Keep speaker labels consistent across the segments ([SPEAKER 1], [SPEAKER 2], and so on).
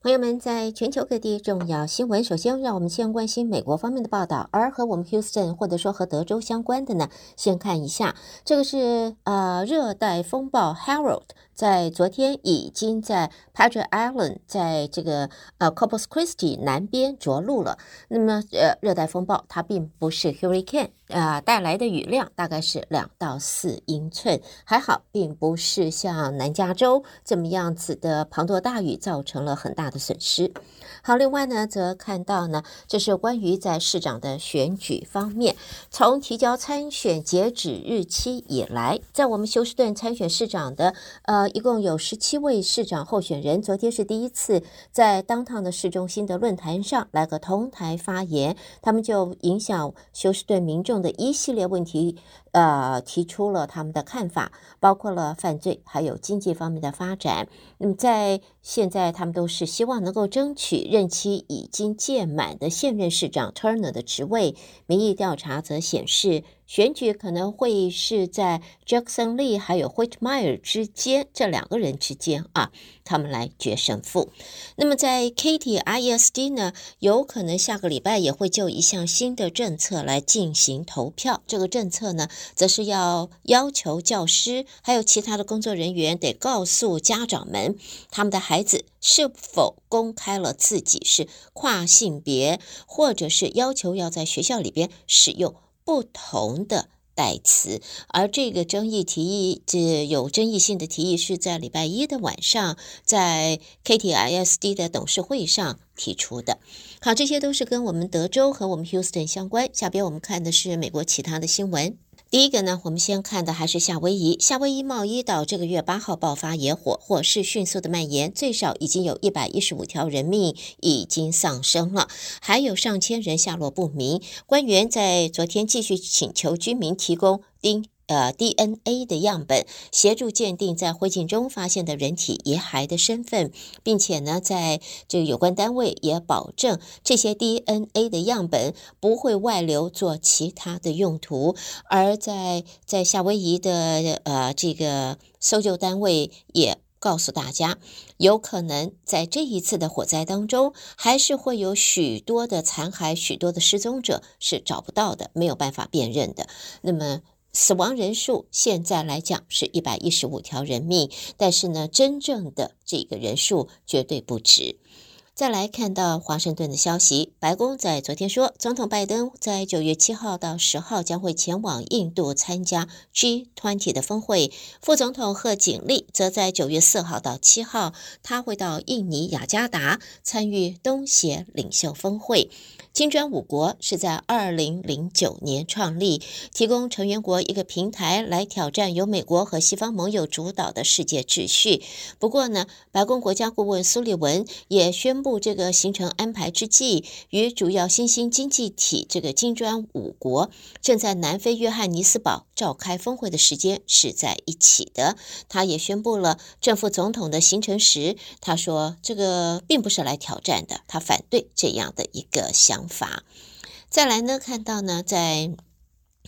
[SPEAKER 1] 朋友们，在全球各地重要新闻，首先让我们先关心美国方面的报道，而和我们 Houston 或者说和德州相关的呢，先看一下，这个是呃热带风暴 Harold。在昨天已经在 Padre Island，在这个呃 Corpus Christi 南边着陆了。那么呃，热带风暴它并不是 Hurricane、呃，带来的雨量大概是两到四英寸，还好，并不是像南加州这么样子的滂沱大雨造成了很大的损失。好，另外呢，则看到呢，这是关于在市长的选举方面，从提交参选截止日期以来，在我们休斯顿参选市长的呃。一共有十七位市长候选人，昨天是第一次在当趟的市中心的论坛上来个同台发言，他们就影响休斯顿民众的一系列问题。呃，提出了他们的看法，包括了犯罪，还有经济方面的发展。那么在现在，他们都是希望能够争取任期已经届满的现任市长 Turner 的职位。民意调查则显示，选举可能会是在 Jackson Lee 还有 Whitmire 之间，这两个人之间啊，他们来决胜负。那么在 Katie ISD 呢，有可能下个礼拜也会就一项新的政策来进行投票。这个政策呢，则是要要求教师还有其他的工作人员得告诉家长们，他们的孩子是否公开了自己是跨性别，或者是要求要在学校里边使用不同的代词。而这个争议提议，这有争议性的提议是在礼拜一的晚上，在 K T I S D 的董事会上提出的。好，这些都是跟我们德州和我们 Houston 相关。下边我们看的是美国其他的新闻。第一个呢，我们先看的还是夏威夷。夏威夷茂伊岛这个月八号爆发野火，火势迅速的蔓延，最少已经有一百一十五条人命已经丧生了，还有上千人下落不明。官员在昨天继续请求居民提供丁。呃，DNA 的样本协助鉴定在灰烬中发现的人体遗骸的身份，并且呢，在这个有关单位也保证这些 DNA 的样本不会外流做其他的用途。而在在夏威夷的呃这个搜救单位也告诉大家，有可能在这一次的火灾当中，还是会有许多的残骸、许多的失踪者是找不到的，没有办法辨认的。那么。死亡人数现在来讲是一百一十五条人命，但是呢，真正的这个人数绝对不止。再来看到华盛顿的消息，白宫在昨天说，总统拜登在九月七号到十号将会前往印度参加 G20 的峰会，副总统贺锦丽则在九月四号到七号，他会到印尼雅加达参与东协领袖峰会。金砖五国是在二零零九年创立，提供成员国一个平台来挑战由美国和西方盟友主导的世界秩序。不过呢，白宫国家顾问苏利文也宣布，这个行程安排之际，与主要新兴经济体这个金砖五国正在南非约翰尼斯堡召开峰会的时间是在一起的。他也宣布了正副总统的行程时，他说这个并不是来挑战的，他反对这样的一个想法。法，再来呢，看到呢，在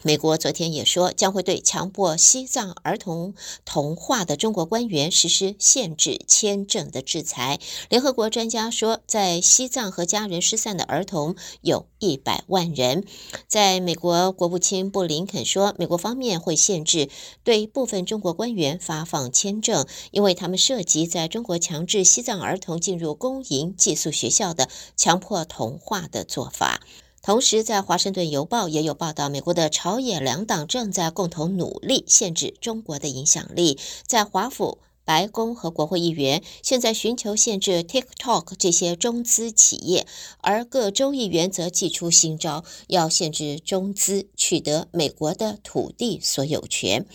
[SPEAKER 1] 美国昨天也说将会对强迫西藏儿童同化的中国官员实施限制签证的制裁。联合国专家说，在西藏和家人失散的儿童有一百万人。在美国国务卿布林肯说，美国方面会限制对部分中国官员发放签证，因为他们涉及在中国强制西藏儿童进入公营寄宿学校的强迫同化的做法。同时，在《华盛顿邮报》也有报道，美国的朝野两党正在共同努力限制中国的影响力。在华府、白宫和国会议员现在寻求限制 TikTok 这些中资企业，而各州议员则祭出新招，要限制中资取得美国的土地所有权。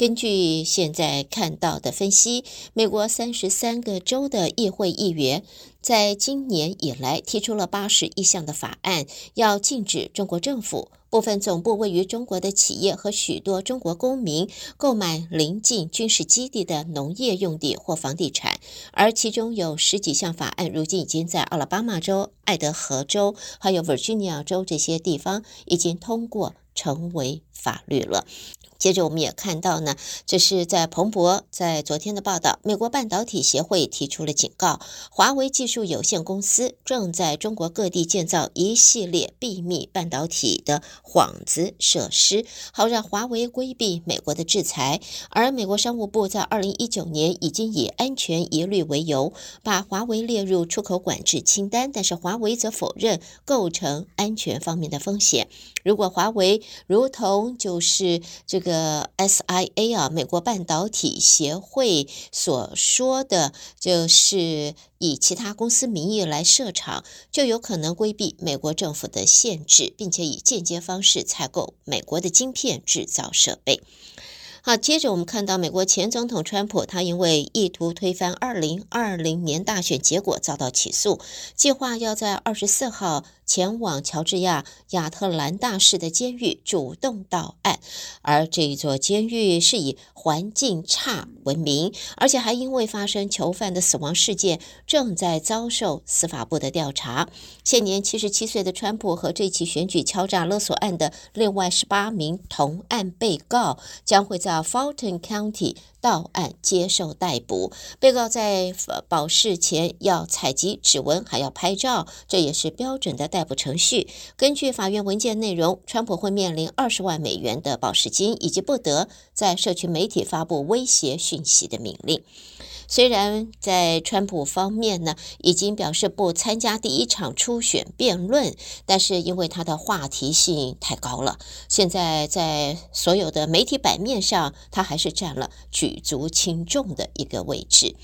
[SPEAKER 1] 根据现在看到的分析，美国三十三个州的议会议员在今年以来提出了八十一项的法案，要禁止中国政府、部分总部位于中国的企业和许多中国公民购买邻近军事基地的农业用地或房地产。而其中有十几项法案，如今已经在阿拉巴马州、爱德荷州还有 Virginia 州这些地方已经通过成为法律了。接着，我们也看到呢，这是在彭博在昨天的报道，美国半导体协会提出了警告，华为技术有限公司正在中国各地建造一系列秘密半导体的幌子设施，好让华为规避美国的制裁。而美国商务部在二零一九年已经以安全疑虑为由，把华为列入出口管制清单，但是华为则否认构成安全方面的风险。如果华为如同就是这个 SIA 啊，美国半导体协会所说的，就是以其他公司名义来设厂，就有可能规避美国政府的限制，并且以间接方式采购美国的晶片制造设备。好，接着我们看到美国前总统川普，他因为意图推翻二零二零年大选结果遭到起诉，计划要在二十四号。前往乔治亚亚特兰大市的监狱主动到案，而这一座监狱是以环境差闻名，而且还因为发生囚犯的死亡事件，正在遭受司法部的调查。现年七十七岁的川普和这起选举敲诈勒索案的另外十八名同案被告，将会在 Fulton County 到案接受逮捕。被告在保释前要采集指纹，还要拍照，这也是标准的逮捕程序。根据法院文件内容，川普会面临二十万美元的保释金，以及不得在社区媒体发布威胁讯息的命令。虽然在川普方面呢，已经表示不参加第一场初选辩论，但是因为他的话题性太高了，现在在所有的媒体版面上，他还是占了举足轻重的一个位置。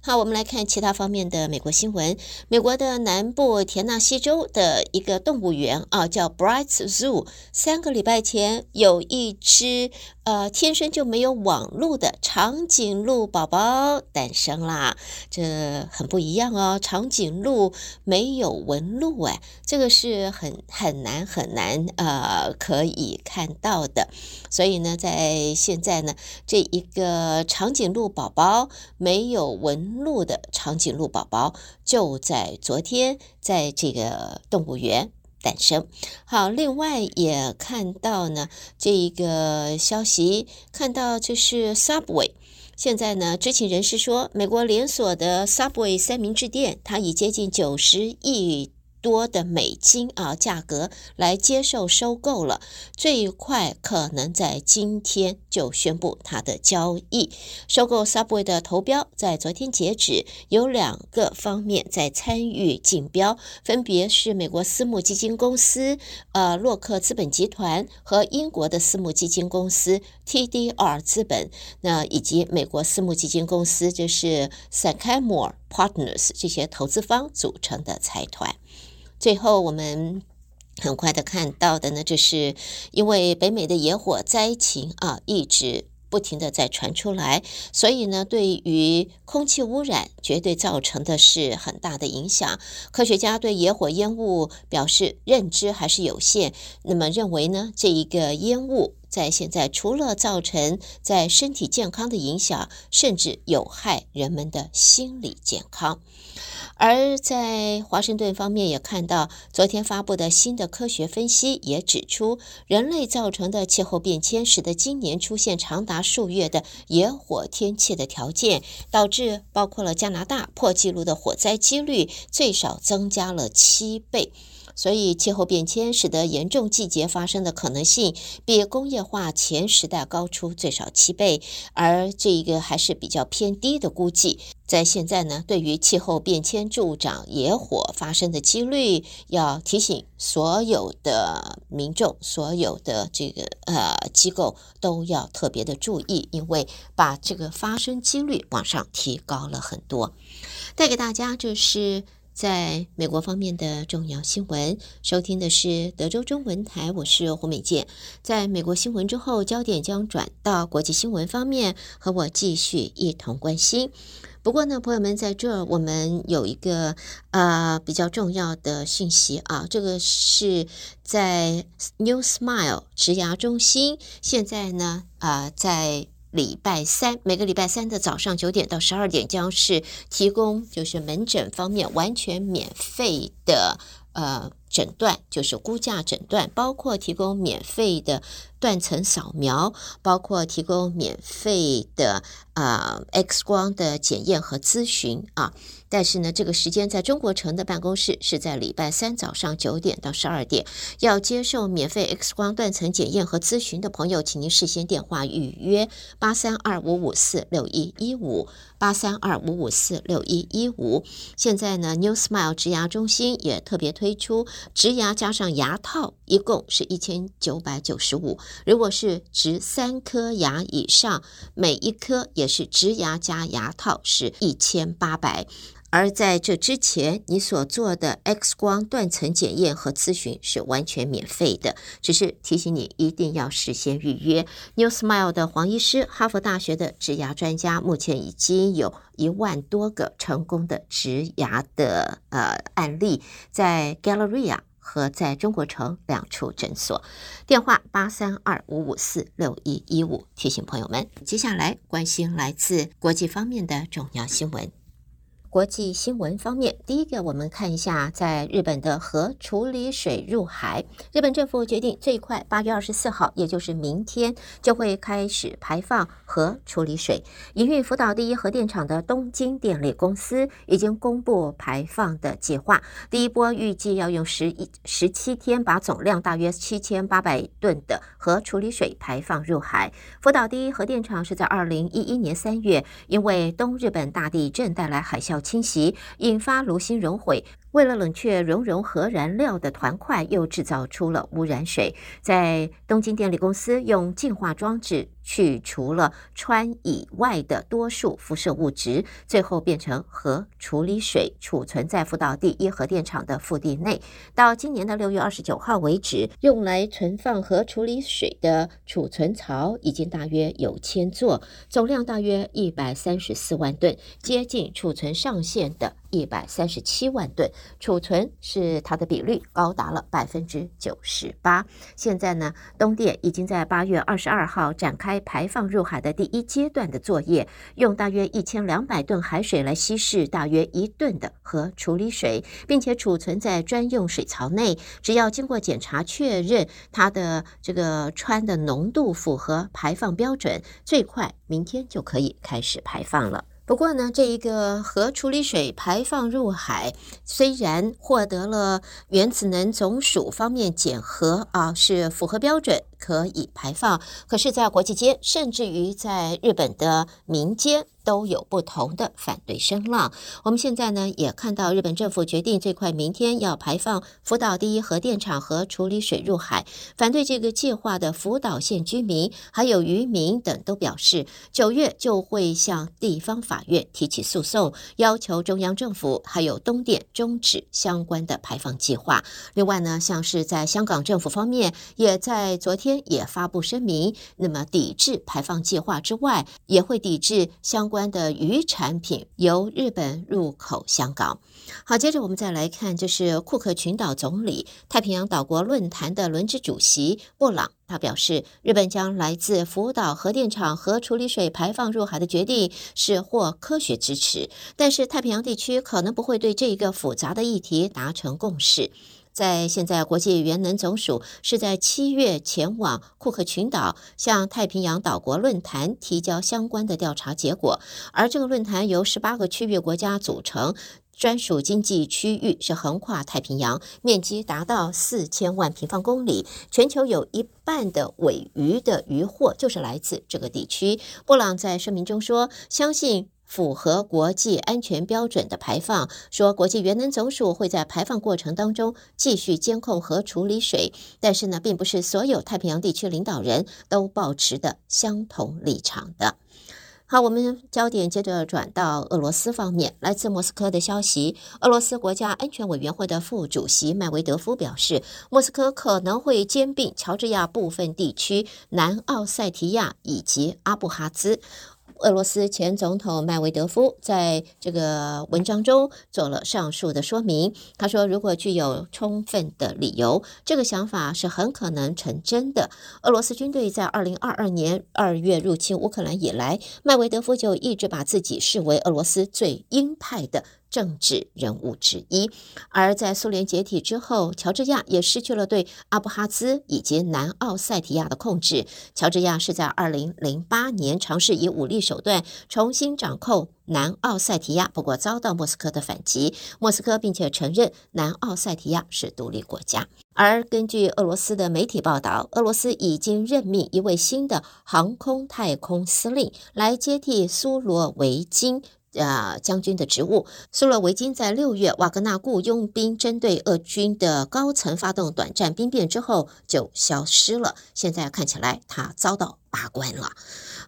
[SPEAKER 1] 好，我们来看其他方面的美国新闻。美国的南部田纳西州的一个动物园啊，叫 Brights Zoo，三个礼拜前有一只。呃，天生就没有网路的长颈鹿宝宝诞生啦，这很不一样哦。长颈鹿没有纹路哎，这个是很很难很难呃可以看到的。所以呢，在现在呢，这一个长颈鹿宝宝没有纹鹿的长颈鹿宝宝，就在昨天在这个动物园。诞生。好，另外也看到呢，这一个消息，看到就是 Subway，现在呢，知情人士说，美国连锁的 Subway 三明治店，它已接近九十亿。多的美金啊，价格来接受收购了，最快可能在今天就宣布它的交易。收购 Subway 的投标在昨天截止，有两个方面在参与竞标，分别是美国私募基金公司呃洛克资本集团和英国的私募基金公司 TDR 资本，那以及美国私募基金公司就是 Sycamore Partners 这些投资方组成的财团。最后，我们很快的看到的呢，就是因为北美的野火灾情啊，一直不停的在传出来，所以呢，对于空气污染绝对造成的是很大的影响。科学家对野火烟雾表示认知还是有限，那么认为呢，这一个烟雾在现在除了造成在身体健康的影响，甚至有害人们的心理健康。而在华盛顿方面也看到，昨天发布的新的科学分析也指出，人类造成的气候变迁使得今年出现长达数月的野火天气的条件，导致包括了加拿大破纪录的火灾几率最少增加了七倍。所以，气候变迁使得严重季节发生的可能性比工业化前时代高出最少七倍，而这一个还是比较偏低的估计。在现在呢，对于气候变迁助长野火发生的几率，要提醒所有的民众、所有的这个呃机构都要特别的注意，因为把这个发生几率往上提高了很多。带给大家就是。在美国方面的重要新闻，收听的是德州中文台，我是胡美健。在美国新闻之后，焦点将转到国际新闻方面，和我继续一同关心。不过呢，朋友们，在这儿我们有一个呃比较重要的讯息啊，这个是在 New Smile 植牙中心，现在呢啊、在。礼拜三，每个礼拜三的早上九点到十二点，将是提供就是门诊方面完全免费的呃诊断，就是估价诊断，包括提供免费的断层扫描，包括提供免费的啊、呃、X 光的检验和咨询啊。但是呢，这个时间在中国城的办公室是在礼拜三早上九点到十二点。要接受免费 X 光断层检验和咨询的朋友，请您事先电话预约八三二五五四六一一五八三二五五四六一一五。现在呢，New Smile 植牙中心也特别推出植牙加上牙套，一共是一千九百九十五。如果是植三颗牙以上，每一颗也是植牙加牙套，是一千八百。而在这之前，你所做的 X 光断层检验和咨询是完全免费的，只是提醒你一定要事先预约。New Smile 的黄医师，哈佛大学的植牙专家，目前已经有一万多个成功的植牙的呃案例，在 Galleria 和在中国城两处诊所，电话八三二五五四六一一五。提醒朋友们，接下来关心来自国际方面的重要新闻。国际新闻方面，第一个我们看一下，在日本的核处理水入海，日本政府决定最快八月二十四号，也就是明天就会开始排放核处理水。营运福岛第一核电厂的东京电力公司已经公布排放的计划，第一波预计要用十一十七天，把总量大约七千八百吨的核处理水排放入海。福岛第一核电厂是在二零一一年三月，因为东日本大地震带来海啸。侵袭，引发炉心熔毁。为了冷却熔融核燃料的团块，又制造出了污染水。在东京电力公司用净化装置去除了氚以外的多数辐射物质，最后变成核处理水，储存在福岛第一核电厂的腹地内。到今年的六月二十九号为止，用来存放核处理水的储存槽已经大约有千座，总量大约一百三十四万吨，接近储存上限的。一百三十七万吨储存是它的比率高达了百分之九十八。现在呢，东电已经在八月二十二号展开排放入海的第一阶段的作业，用大约一千两百吨海水来稀释大约一吨的核处理水，并且储存在专用水槽内。只要经过检查确认它的这个氚的浓度符合排放标准，最快明天就可以开始排放了。不过呢，这一个核处理水排放入海，虽然获得了原子能总署方面检核啊，是符合标准。可以排放，可是，在国际间，甚至于在日本的民间，都有不同的反对声浪。我们现在呢，也看到日本政府决定最快明天要排放福岛第一核电厂和处理水入海。反对这个计划的福岛县居民还有渔民等都表示，九月就会向地方法院提起诉讼，要求中央政府还有东电终止相关的排放计划。另外呢，像是在香港政府方面，也在昨天。也发布声明，那么抵制排放计划之外，也会抵制相关的鱼产品由日本入口香港。好，接着我们再来看，就是库克群岛总理、太平洋岛国论坛的轮值主席布朗，他表示，日本将来自福岛核电厂核处理水排放入海的决定是获科学支持，但是太平洋地区可能不会对这一个复杂的议题达成共识。在现在，国际原能总署是在七月前往库克群岛，向太平洋岛国论坛提交相关的调查结果。而这个论坛由十八个区域国家组成，专属经济区域是横跨太平洋，面积达到四千万平方公里，全球有一半的尾鱼的渔获就是来自这个地区。布朗在声明中说：“相信。”符合国际安全标准的排放，说国际原能总署会在排放过程当中继续监控和处理水，但是呢，并不是所有太平洋地区领导人都保持的相同立场的。好，我们焦点接着转到俄罗斯方面，来自莫斯科的消息，俄罗斯国家安全委员会的副主席麦维德夫表示，莫斯科可能会兼并乔治亚部分地区、南奥塞提亚以及阿布哈兹。俄罗斯前总统麦维德夫在这个文章中做了上述的说明。他说：“如果具有充分的理由，这个想法是很可能成真的。”俄罗斯军队在二零二二年二月入侵乌克兰以来，麦维德夫就一直把自己视为俄罗斯最鹰派的政治人物之一。而在苏联解体之后，乔治亚也失去了对阿布哈兹以及南奥塞提亚的控制。乔治亚是在二零零八年尝试以武力手段重新掌控南奥塞提亚，不过遭到莫斯科的反击。莫斯科并且承认南奥塞提亚是独立国家。而根据俄罗斯的媒体报道，俄罗斯已经任命一位新的航空太空司令来接替苏罗维金。呃，将军的职务。苏洛维金在六月瓦格纳雇佣兵针对俄军的高层发动短暂兵变之后就消失了。现在看起来他遭到罢官了。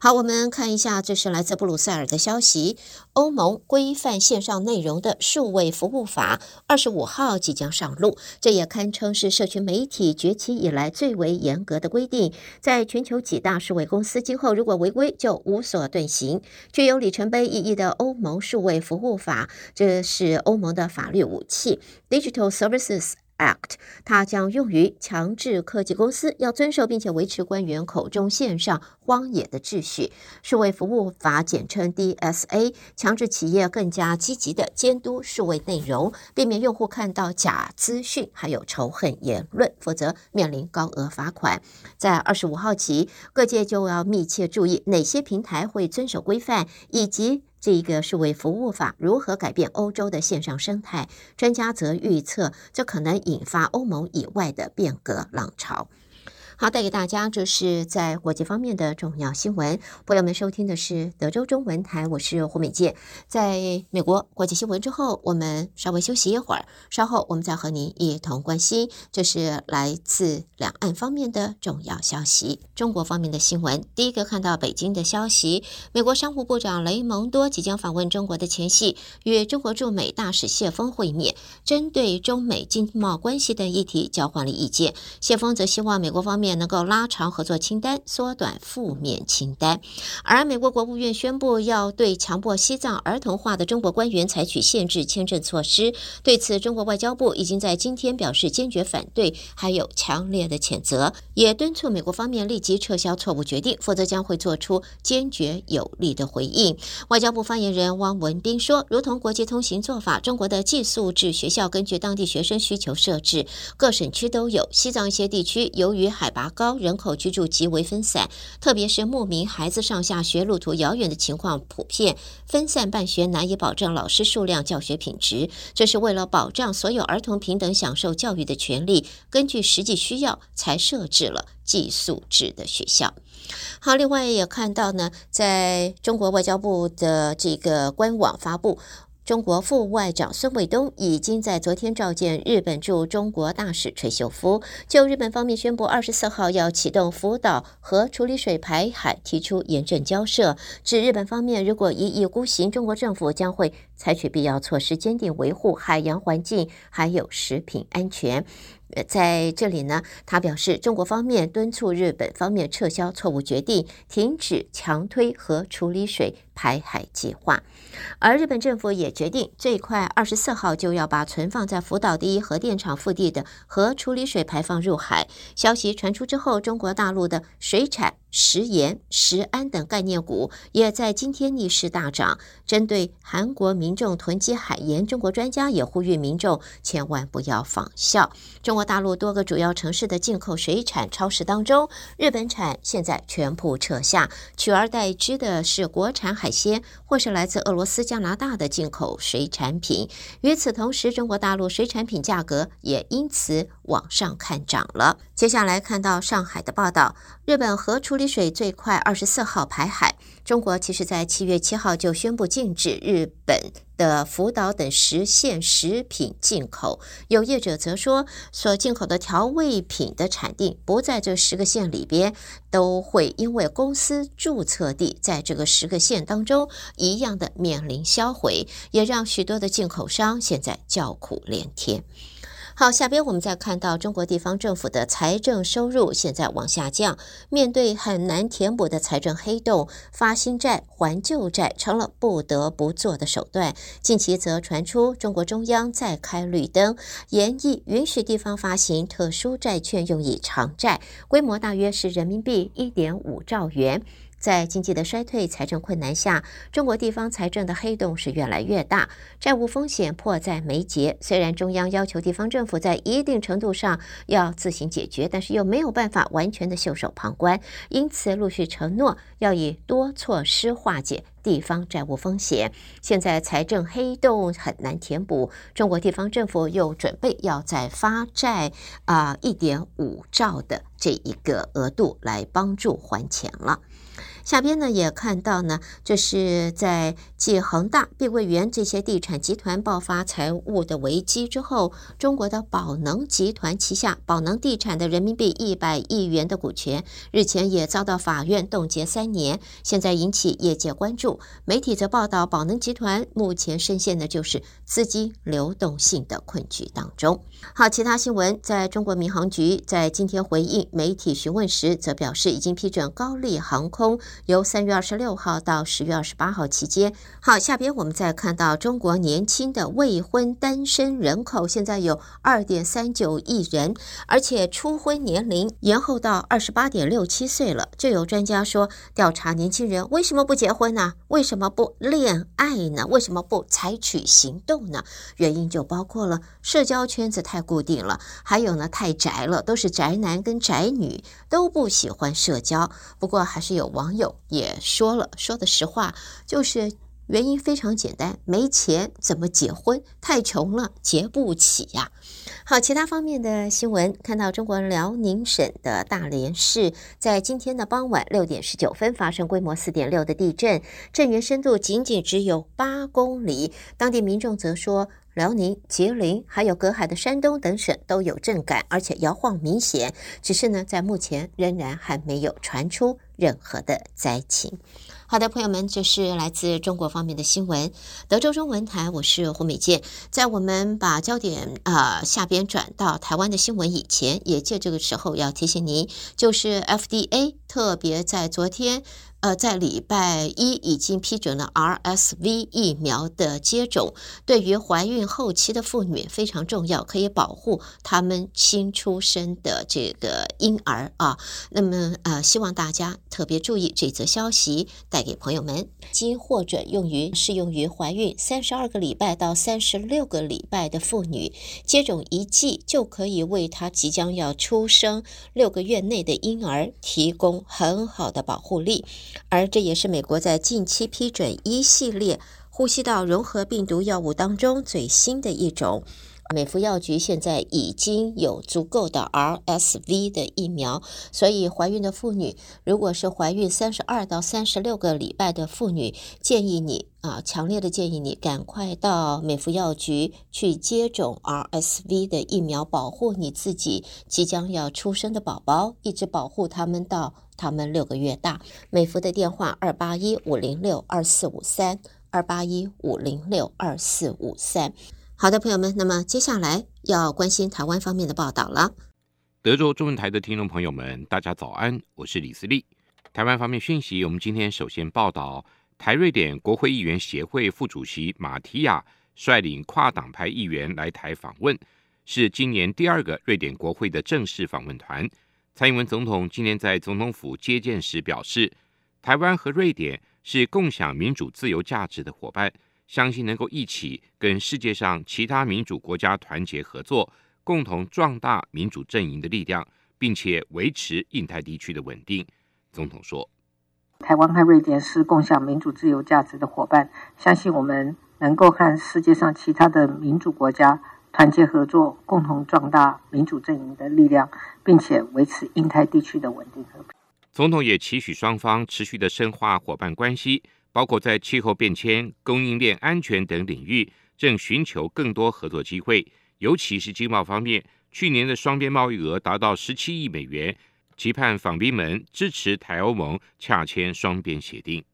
[SPEAKER 1] 好，我们看一下，这是来自布鲁塞尔的消息。欧盟规范线上内容的数位服务法二十五号即将上路，这也堪称是社群媒体崛起以来最为严格的规定。在全球几大数位公司今后如果违规，就无所遁形。具有里程碑意义的欧盟数位服务法，这是欧盟的法律武器，Digital Services。Act，它将用于强制科技公司要遵守并且维持官员口中线上荒野的秩序。数位服务法简称 DSA，强制企业更加积极地监督数位内容，避免用户看到假资讯还有仇恨言论，否则面临高额罚款。在二十五号起，各界就要密切注意哪些平台会遵守规范，以及。这一个是为服务法如何改变欧洲的线上生态？专家则预测，这可能引发欧盟以外的变革浪潮。好，带给大家这是在国际方面的重要新闻。朋友们收听的是德州中文台，我是胡美健。在美国国际新闻之后，我们稍微休息一会儿，稍后我们再和您一同关心，这是来自两岸方面的重要消息。中国方面的新闻，第一个看到北京的消息，美国商务部长雷蒙多即将访问中国的前夕，与中国驻美大使谢锋会面，针对中美经贸关系等议题交换了意见。谢锋则希望美国方面。也能够拉长合作清单，缩短负面清单。而美国国务院宣布要对强迫西藏儿童化的中国官员采取限制签证措施。对此，中国外交部已经在今天表示坚决反对，还有强烈的谴责，也敦促美国方面立即撤销错误决定，否则将会做出坚决有力的回应。外交部发言人汪文斌说：“如同国际通行做法，中国的寄宿制学校根据当地学生需求设置，各省区都有。西藏一些地区由于海拔。”拔高，人口居住极为分散，特别是牧民孩子上下学路途遥远的情况普遍，分散办学难以保证老师数量、教学品质。这是为了保障所有儿童平等享受教育的权利，根据实际需要才设置了寄宿制的学校。好，另外也看到呢，在中国外交部的这个官网发布。中国副外长孙卫东已经在昨天召见日本驻中国大使垂秀夫，就日本方面宣布二十四号要启动福岛核处理水排海提出严正交涉，指日本方面如果一意孤行，中国政府将会采取必要措施，坚定维护海洋环境还有食品安全。呃，在这里呢，他表示，中国方面敦促日本方面撤销错误决定，停止强推核处理水排海计划。而日本政府也决定，最快二十四号就要把存放在福岛第一核电厂腹地的核处理水排放入海。消息传出之后，中国大陆的水产、食盐、食安等概念股也在今天逆势大涨。针对韩国民众囤积海盐，中国专家也呼吁民众千万不要仿效。中国大陆多个主要城市的进口水产超市当中，日本产现在全部撤下，取而代之的是国产海鲜或是来自俄罗斯、加拿大的进口水产品。与此同时，中国大陆水产品价格也因此往上看涨了。接下来看到上海的报道，日本核处理水最快二十四号排海。中国其实在七月七号就宣布禁止日本的福岛等十县食品进口。有业者则说，所进口的调味品的产地不在这十个县里边，都会因为公司注册地在这个十个县当中一样的面临销毁，也让许多的进口商现在叫苦连天。好，下边我们再看到中国地方政府的财政收入现在往下降，面对很难填补的财政黑洞，发新债还旧债成了不得不做的手段。近期则传出中国中央再开绿灯，严议允许地方发行特殊债券用以偿债，规模大约是人民币一点五兆元。在经济的衰退、财政困难下，中国地方财政的黑洞是越来越大，债务风险迫在眉睫。虽然中央要求地方政府在一定程度上要自行解决，但是又没有办法完全的袖手旁观，因此陆续承诺要以多措施化解地方债务风险。现在财政黑洞很难填补，中国地方政府又准备要再发债啊，一点五兆的这一个额度来帮助还钱了。下边呢也看到呢，就是在继恒大、碧桂园这些地产集团爆发财务的危机之后，中国的宝能集团旗下宝能地产的人民币一百亿元的股权，日前也遭到法院冻结三年，现在引起业界关注。媒体则报道，宝能集团目前深陷的就是资金流动性的困局当中。好，其他新闻，在中国民航局在今天回应媒体询问时，则表示已经批准高丽航空。由三月二十六号到十月二十八号期间，好，下边我们再看到中国年轻的未婚单身人口现在有二点三九亿人，而且初婚年龄延后到二十八点六七岁了。就有专家说，调查年轻人为什么不结婚呢？为什么不恋爱呢？为什么不采取行动呢？原因就包括了社交圈子太固定了，还有呢太宅了，都是宅男跟宅女，都不喜欢社交。不过还是有网友。也说了，说的实话，就是原因非常简单，没钱怎么结婚？太穷了，结不起呀。好，其他方面的新闻，看到中国辽宁省的大连市在今天的傍晚六点十九分发生规模四点六的地震，震源深度仅仅只有八公里。当地民众则说，辽宁、吉林还有隔海的山东等省都有震感，而且摇晃明显，只是呢，在目前仍然还没有传出任何的灾情。好的，朋友们，这是来自中国方面的新闻。德州中文台，我是胡美健。在我们把焦点啊、下边转到台湾的新闻以前，也借这个时候要提醒您，就是 FDA 特别在昨天。呃，在礼拜一已经批准了 RSV 疫苗的接种，对于怀孕后期的妇女非常重要，可以保护他们新出生的这个婴儿啊。那么呃，希望大家特别注意这则消息，带给朋友们，经获准用于适用于怀孕三十二个礼拜到三十六个礼拜的妇女，接种一剂就可以为她即将要出生六个月内的婴儿提供很好的保护力。而这也是美国在近期批准一系列呼吸道融合病毒药物当中最新的一种。美服药局现在已经有足够的 RSV 的疫苗，所以怀孕的妇女，如果是怀孕三十二到三十六个礼拜的妇女，建议你啊，强烈的建议你赶快到美服药局去接种 RSV 的疫苗，保护你自己即将要出生的宝宝，一直保护他们到他们六个月大。美孚的电话二八一五零六二四五三二八一五零六二四五三。好的，朋友们，那么接下来要关心台湾方面的报道了。
[SPEAKER 2] 德州中文台的听众朋友们，大家早安，我是李思利。台湾方面讯息，我们今天首先报道，台瑞典国会议员协会副主席马提亚率领跨党派议员来台访问，是今年第二个瑞典国会的正式访问团。蔡英文总统今天在总统府接见时表示，台湾和瑞典是共享民主自由价值的伙伴。相信能够一起跟世界上其他民主国家团结合作，共同壮大民主阵营的力量，并且维持印太地区的稳定。总统说：“
[SPEAKER 3] 台湾和瑞典是共享民主自由价值的伙伴，相信我们能够和世界上其他的民主国家团结合作，共同壮大民主阵营的力量，并且维持印太地区的稳定和平。”
[SPEAKER 2] 总统也期许双方持续的深化伙伴关系。包括在气候变迁、供应链安全等领域，正寻求更多合作机会。尤其是经贸方面，去年的双边贸易额达到十七亿美元，期盼访宾们支持台欧盟洽签双边协定。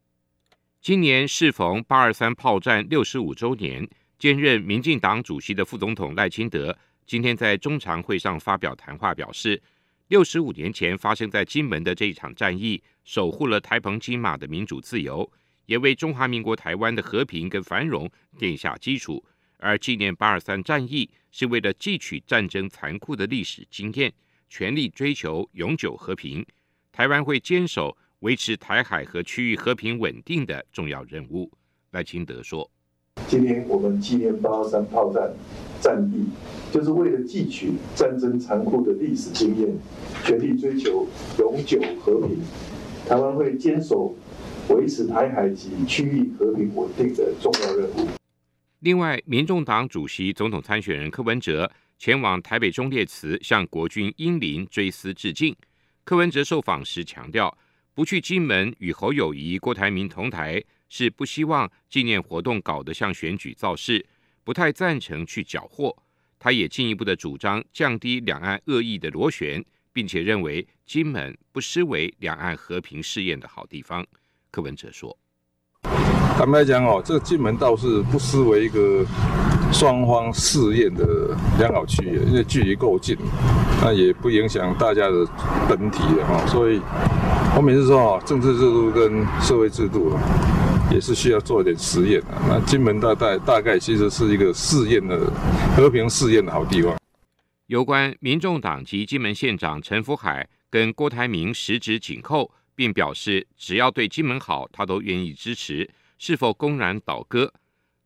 [SPEAKER 2] 今年适逢八二三炮战六十五周年，兼任民进党主席的副总统赖清德今天在中常会上发表谈话，表示，六十五年前发生在金门的这一场战役，守护了台澎金马的民主自由。也为中华民国台湾的和平跟繁荣奠下基础，而纪念八二三战役是为了汲取战争残酷的历史经验，全力追求永久和平。台湾会坚守维持台海和区域和平稳定的重要任务。赖清德说：“
[SPEAKER 4] 今天我们纪念八三炮战战役，就是为了汲取战争残酷的历史经验，全力追求永久和平。台湾会坚守维持台海及区域和平稳定的重要任务。”
[SPEAKER 2] 另外，民众党主席、总统参选人柯文哲前往台北忠烈祠向国军英灵追思致敬。柯文哲受访时强调，不去金门与侯友宜、郭台铭同台，是不希望纪念活动搞得像选举造势，不太赞成去缴获。他也进一步的主张降低两岸恶意的螺旋，并且认为金门不失为两岸和平试验的好地方。柯文哲说。
[SPEAKER 5] 坦白讲哦，这个金门倒是不失为一个双方试验的良好区域，因为距离够近，那也不影响大家的本体的哈。所以，我每次说哦，政治制度跟社会制度也是需要做一点实验的。那金门大概大概其实是一个试验的和平试验的好地方。
[SPEAKER 2] 有关民众党及金门县长陈福海跟郭台铭十指紧扣，并表示只要对金门好，他都愿意支持。是否公然倒戈？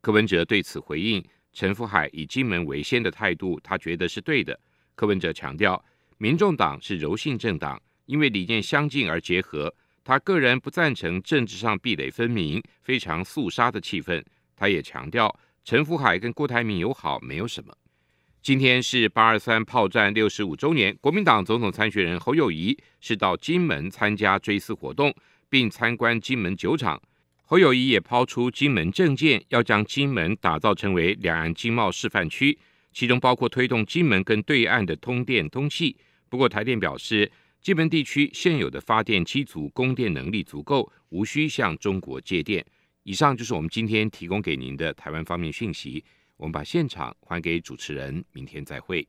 [SPEAKER 2] 柯文哲对此回应：陈福海以金门为先的态度，他觉得是对的。柯文哲强调，民众党是柔性政党，因为理念相近而结合。他个人不赞成政治上壁垒分明、非常肃杀的气氛。他也强调，陈福海跟郭台铭友好没有什么。今天是八二三炮战六十五周年，国民党总统参选人侯友宜是到金门参加追思活动，并参观金门酒厂。侯友宜也抛出金门政见，要将金门打造成为两岸经贸示范区，其中包括推动金门跟对岸的通电通气。不过台电表示，基本地区现有的发电机组供电能力足够，无需向中国借电。以上就是我们今天提供给您的台湾方面讯息。我们把现场还给主持人，明天再会。